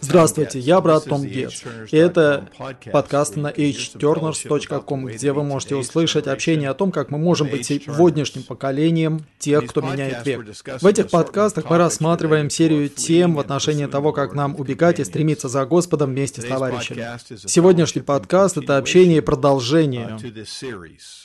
Здравствуйте, я брат Том Гетц, и это подкаст на hturners.com, где вы можете услышать общение о том, как мы можем быть сегодняшним поколением тех, кто меняет век. В этих подкастах мы рассматриваем серию тем в отношении того, как нам убегать и стремиться за Господом вместе с товарищами. Сегодняшний подкаст — это общение и продолжение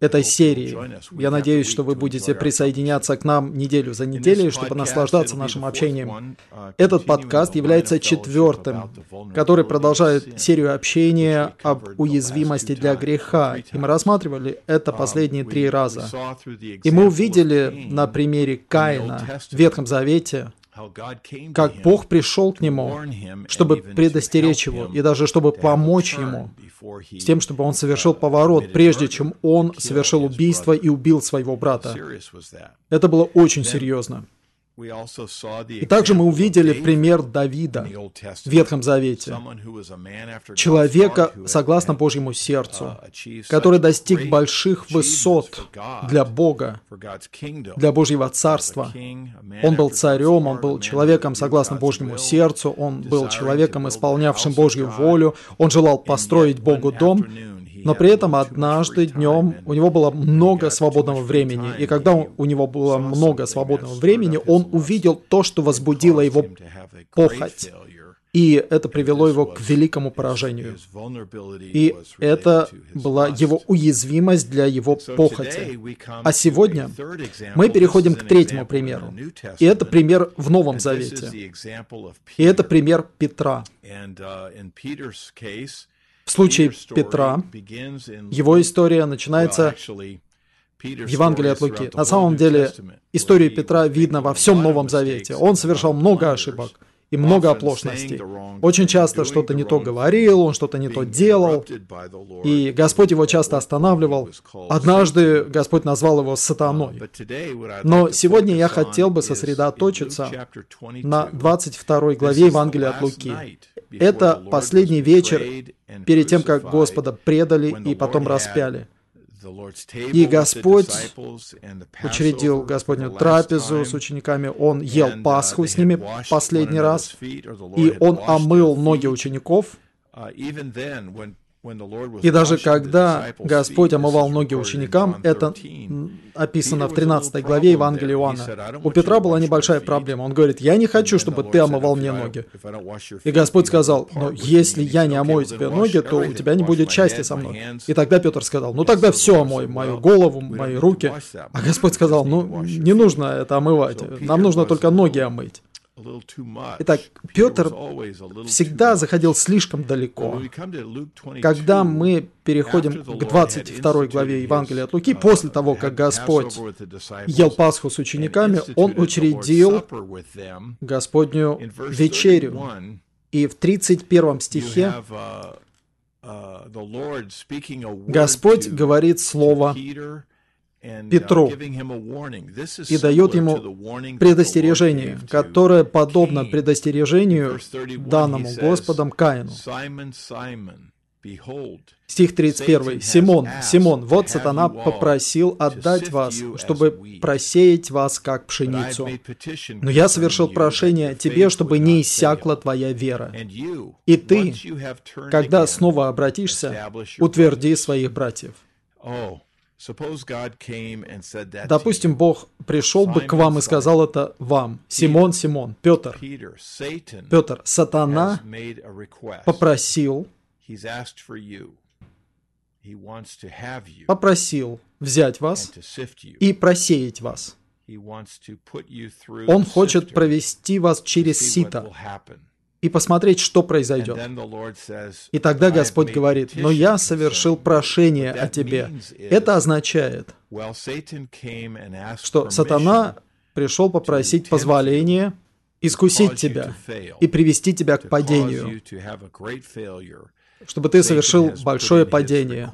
этой серии. Я надеюсь, что вы будете присоединяться к нам неделю за неделей, чтобы наслаждаться нашим общением. Этот подкаст является четвертым, который продолжает серию общения об уязвимости для греха. И мы рассматривали это последние три раза. И мы увидели на примере Каина в Ветхом Завете, как Бог пришел к нему, чтобы предостеречь его и даже чтобы помочь ему с тем, чтобы он совершил поворот, прежде чем он совершил убийство и убил своего брата. Это было очень серьезно. И также мы увидели пример Давида в Ветхом Завете, человека, согласно Божьему сердцу, который достиг больших высот для Бога, для Божьего Царства. Он был царем, он был человеком, согласно Божьему сердцу, он был человеком, исполнявшим Божью волю, он желал построить Богу дом, но при этом однажды днем у него было много свободного времени. И когда у него было много свободного времени, он увидел то, что возбудило его похоть. И это привело его к великому поражению. И это была его уязвимость для его похоти. А сегодня мы переходим к третьему примеру. И это пример в Новом Завете. И это пример Петра. В случае Петра, его история начинается в Евангелии от Луки. На самом деле, история Петра видна во всем Новом Завете. Он совершал много ошибок и много оплошностей. Очень часто что-то не то говорил, он что-то не то делал, и Господь его часто останавливал. Однажды Господь назвал его сатаной. Но сегодня я хотел бы сосредоточиться на 22 главе Евангелия от Луки. Это последний вечер перед тем, как Господа предали и потом распяли. И Господь учредил Господню трапезу с учениками, Он ел Пасху с ними последний раз, и Он омыл ноги учеников, и даже когда Господь омывал ноги ученикам, это описано в 13 главе Евангелия Иоанна. У Петра была небольшая проблема. Он говорит, я не хочу, чтобы ты омывал мне ноги. И Господь сказал, но если я не омою тебе ноги, то у тебя не будет счастья со мной. И тогда Петр сказал, ну тогда все омой, мою голову, мои руки. А Господь сказал, ну не нужно это омывать, нам нужно только ноги омыть. Итак, Петр всегда заходил слишком далеко. Когда мы переходим к 22 главе Евангелия от Луки, после того, как Господь ел Пасху с учениками, Он учредил Господню вечерю. И в 31 стихе Господь говорит слово Петру и дает ему предостережение, которое подобно предостережению данному Господом Каину. Стих 31. «Симон, Симон, вот сатана попросил отдать вас, чтобы просеять вас, как пшеницу. Но я совершил прошение тебе, чтобы не иссякла твоя вера. И ты, когда снова обратишься, утверди своих братьев». Допустим, Бог пришел бы к вам и сказал это вам. Симон, Симон, Петр. Петр, сатана попросил, попросил взять вас и просеять вас. Он хочет провести вас через сито и посмотреть, что произойдет. И тогда Господь говорит, «Но я совершил прошение о тебе». Это означает, что сатана пришел попросить позволения искусить тебя и привести тебя к падению, чтобы ты совершил большое падение.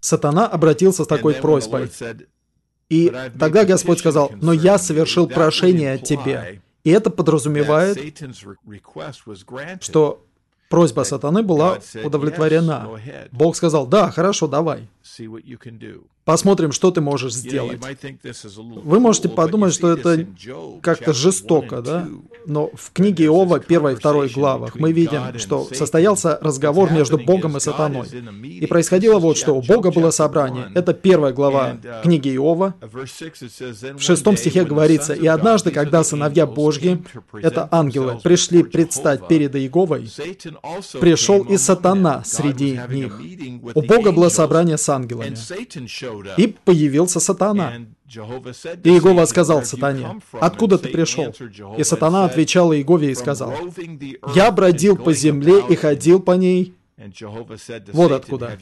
Сатана обратился с такой просьбой. И тогда Господь сказал, «Но я совершил прошение о тебе». И это подразумевает, что просьба сатаны была удовлетворена. Бог сказал, да, хорошо, давай. Посмотрим, что ты можешь сделать. Вы можете подумать, что это как-то жестоко, да? Но в книге Иова, 1 и 2 главах, мы видим, что состоялся разговор между Богом и сатаной. И происходило вот что. У Бога было собрание. Это первая глава книги Иова. В шестом стихе говорится, «И однажды, когда сыновья Божьи, это ангелы, пришли предстать перед Иеговой, пришел и сатана среди них. У Бога было собрание с ангелами. И появился сатана. И Иегова сказал сатане, «Откуда ты пришел?» И сатана отвечал Иегове и сказал, «Я бродил по земле и ходил по ней, вот откуда.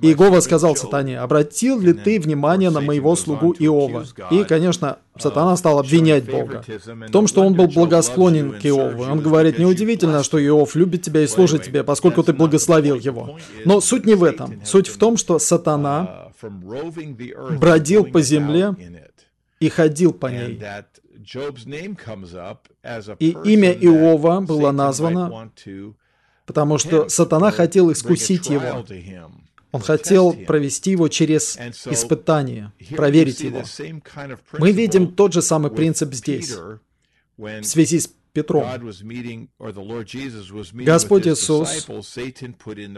Иегова сказал сатане, «Обратил ли ты внимание на моего слугу Иова?» И, конечно, сатана стал обвинять Бога в том, что он был благосклонен к Иову. Он говорит, неудивительно, что Иов любит тебя и служит тебе, поскольку ты благословил его. Но суть не в этом. Суть в том, что сатана бродил по земле и ходил по ней. И имя Иова было названо потому что сатана хотел искусить его. Он хотел провести его через испытание, проверить его. Мы видим тот же самый принцип здесь, в связи с Петром. Господь Иисус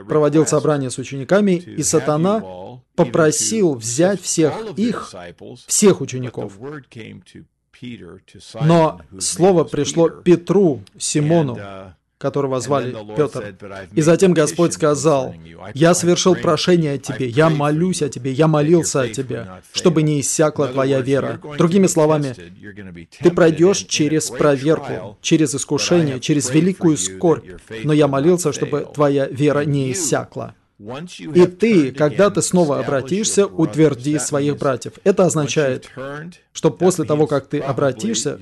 проводил собрание с учениками, и сатана попросил взять всех их, всех учеников. Но слово пришло Петру, Симону, которого звали Петр. И затем Господь сказал, «Я совершил прошение о тебе, я молюсь о тебе, я молился о тебе, чтобы не иссякла твоя вера». Другими словами, ты пройдешь через проверку, через искушение, через великую скорбь, но я молился, чтобы твоя вера не иссякла. И ты, когда ты снова обратишься, утверди своих братьев. Это означает, что после того, как ты обратишься,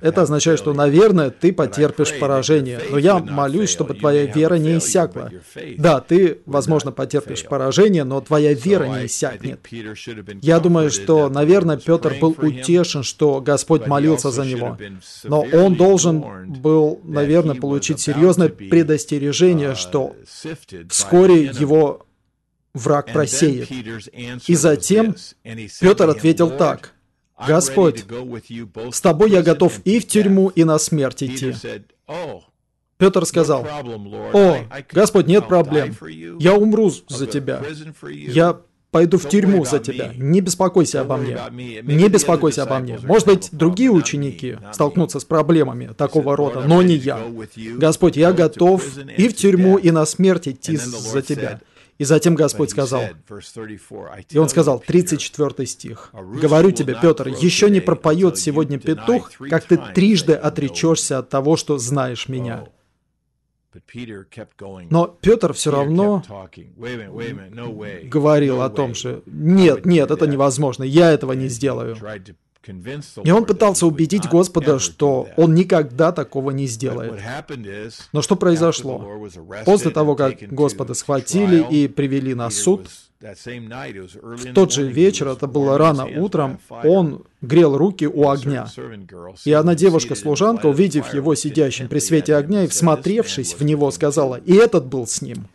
это означает, что, наверное, ты потерпишь поражение. Но я молюсь, чтобы твоя вера не иссякла. Да, ты, возможно, потерпишь поражение, но твоя вера не иссякнет. Я думаю, что, наверное, Петр был утешен, что Господь молился за него. Но он должен был, наверное, получить серьезное предостережение, что вскоре его враг просеет. И затем Петр ответил так. Господь, с тобой я готов и в тюрьму, и на смерть идти. Петр сказал, «О, Господь, нет проблем. Я умру за тебя. Я пойду в тюрьму за тебя. Не беспокойся обо мне. Не беспокойся обо мне. Может быть, другие ученики столкнутся с проблемами такого рода, но не я. Господь, я готов и в тюрьму, и на смерть идти за тебя. И затем Господь сказал, и он сказал, 34 стих, «Говорю тебе, Петр, еще не пропоет сегодня петух, как ты трижды отречешься от того, что знаешь меня». Но Петр все равно говорил о том, что «Нет, нет, это невозможно, я этого не сделаю». И он пытался убедить Господа, что он никогда такого не сделает. Но что произошло? После того, как Господа схватили и привели на суд, в тот же вечер, это было рано утром, он грел руки у огня. И одна девушка-служанка, увидев его сидящим при свете огня и всмотревшись в него, сказала, «И этот был с ним».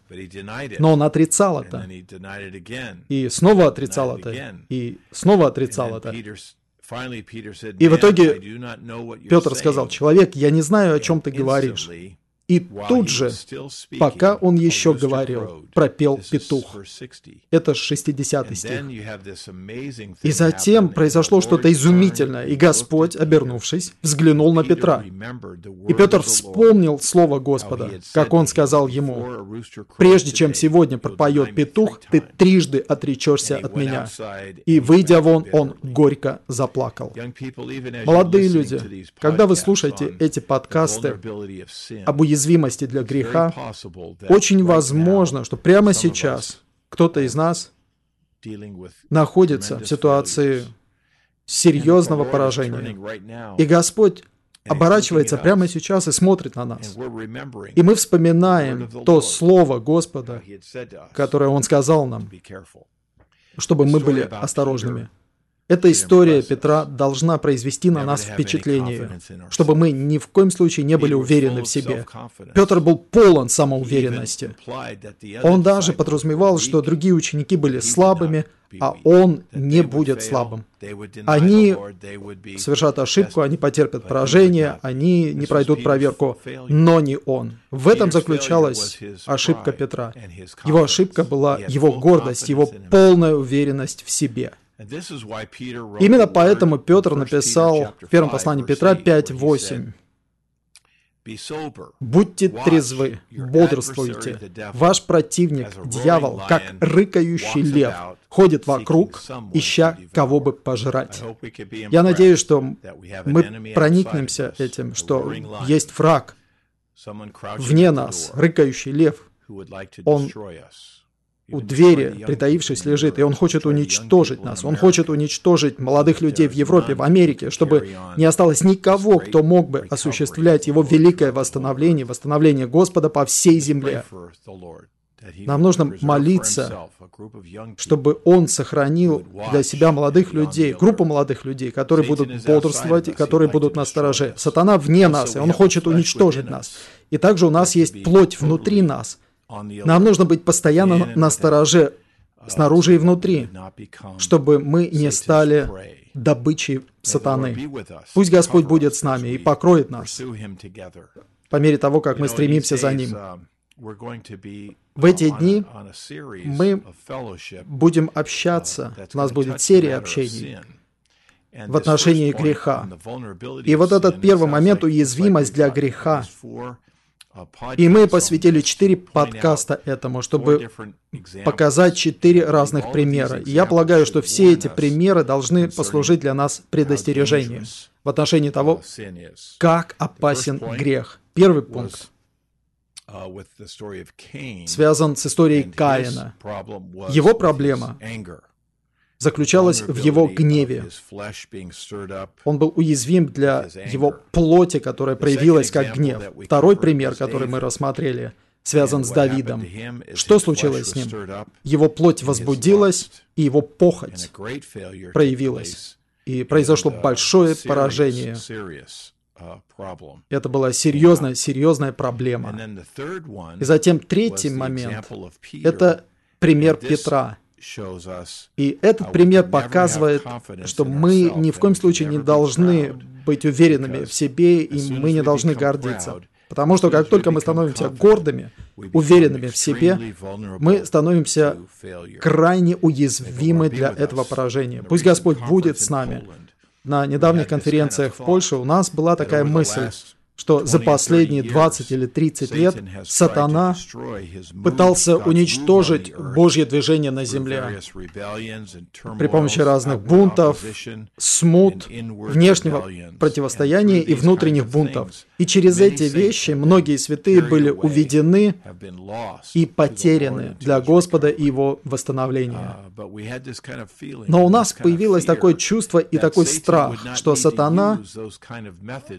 Но он отрицал это. И снова отрицал это. И снова отрицал это. И в итоге Петр сказал, «Человек, я не знаю, о чем ты говоришь». И тут же, пока он еще говорил, пропел петух. Это 60 стих. И затем произошло что-то изумительное, и Господь, обернувшись, взглянул на Петра. И Петр вспомнил слово Господа, как он сказал ему, «Прежде чем сегодня пропоет петух, ты трижды отречешься от меня». И, выйдя вон, он горько заплакал. Молодые люди, когда вы слушаете эти подкасты об уязвимости, уязвимости для греха, очень возможно, что прямо сейчас кто-то из нас находится в ситуации серьезного поражения. И Господь оборачивается прямо сейчас и смотрит на нас. И мы вспоминаем то слово Господа, которое Он сказал нам, чтобы мы были осторожными. Эта история Петра должна произвести на нас впечатление, чтобы мы ни в коем случае не были уверены в себе. Петр был полон самоуверенности. Он даже подразумевал, что другие ученики были слабыми, а он не будет слабым. Они совершат ошибку, они потерпят поражение, они не пройдут проверку, но не он. В этом заключалась ошибка Петра. Его ошибка была его гордость, его полная уверенность в себе. Именно поэтому Петр написал в первом послании Петра 5.8. Будьте трезвы, бодрствуйте. Ваш противник, дьявол, как рыкающий лев, ходит вокруг, ища кого бы пожрать. Я надеюсь, что мы проникнемся этим, что есть враг вне нас, рыкающий лев. Он у двери, притаившись, лежит, и он хочет уничтожить нас. Он хочет уничтожить молодых людей в Европе, в Америке, чтобы не осталось никого, кто мог бы осуществлять его великое восстановление, восстановление Господа по всей земле. Нам нужно молиться, чтобы Он сохранил для себя молодых людей, группу молодых людей, которые будут бодрствовать, которые будут на стороже. Сатана вне нас, и он хочет уничтожить нас. И также у нас есть плоть внутри нас – нам нужно быть постоянно на стороже, снаружи и внутри, чтобы мы не стали добычей сатаны. Пусть Господь будет с нами и покроет нас. по мере того, как мы стремимся за Ним. В эти дни мы будем общаться, у нас будет серия общений в отношении греха. И вот этот первый момент, уязвимость для греха, и мы посвятили четыре подкаста этому, чтобы показать четыре разных примера. И я полагаю, что все эти примеры должны послужить для нас предостережением в отношении того, как опасен грех. Первый пункт связан с историей Каина. Его проблема заключалась в его гневе. Он был уязвим для его плоти, которая проявилась как гнев. Второй пример, который мы рассмотрели, связан с Давидом. Что случилось с ним? Его плоть возбудилась, и его похоть проявилась. И произошло большое поражение. Uh, Это была серьезная, серьезная проблема. И затем третий момент — это пример Петра. И этот пример показывает, что мы ни в коем случае не должны быть уверенными в себе, и мы не должны гордиться. Потому что как только мы становимся гордыми, уверенными в себе, мы становимся крайне уязвимы для этого поражения. Пусть Господь будет с нами. На недавних конференциях в Польше у нас была такая мысль, что за последние 20 или 30 лет сатана пытался уничтожить Божье движение на земле при помощи разных бунтов, смут, внешнего противостояния и внутренних бунтов. И через эти вещи многие святые были уведены и потеряны для Господа и Его восстановления. Но у нас появилось такое чувство и такой страх, что сатана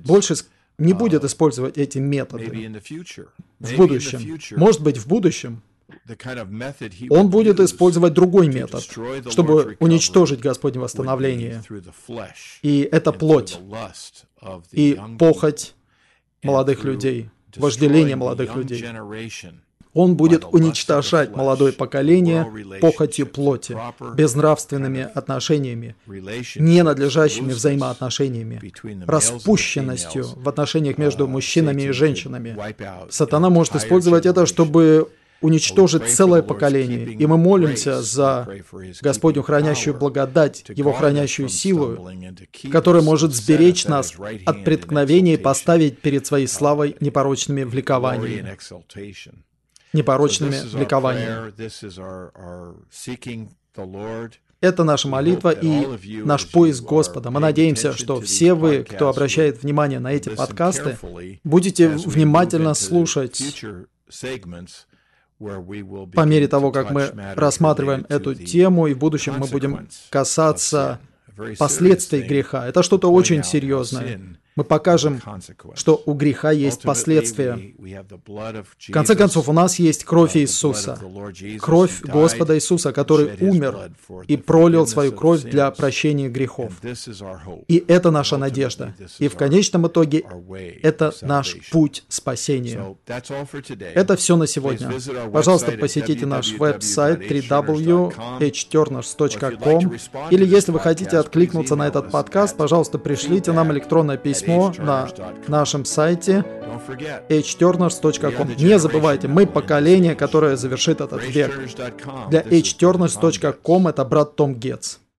больше не будет использовать эти методы в будущем. Может быть, в будущем он будет использовать другой метод, чтобы уничтожить Господне восстановление. И это плоть и похоть молодых людей, вожделение молодых людей. Он будет уничтожать молодое поколение похотью плоти, безнравственными отношениями, ненадлежащими взаимоотношениями, распущенностью в отношениях между мужчинами и женщинами. Сатана может использовать это, чтобы уничтожить целое поколение. И мы молимся за Господню хранящую благодать, Его хранящую силу, которая может сберечь нас от преткновения и поставить перед Своей славой непорочными влекованиями непорочными ликованиями. Это наша молитва и наш поиск Господа. Мы надеемся, что все вы, кто обращает внимание на эти подкасты, будете внимательно слушать по мере того, как мы рассматриваем эту тему, и в будущем мы будем касаться последствий греха. Это что-то очень серьезное. Мы покажем, что у греха есть последствия. В конце концов, у нас есть кровь Иисуса, кровь Господа Иисуса, который умер и пролил свою кровь для прощения грехов. И это наша надежда. И в конечном итоге это наш путь спасения. Это все на сегодня. Пожалуйста, посетите наш веб-сайт www.hturners.com или если вы хотите откликнуться на этот подкаст, пожалуйста, пришлите нам электронное письмо на нашем сайте hturners.com. Не забывайте, мы поколение, которое завершит этот век. Для hturners.com это брат Том Гетц.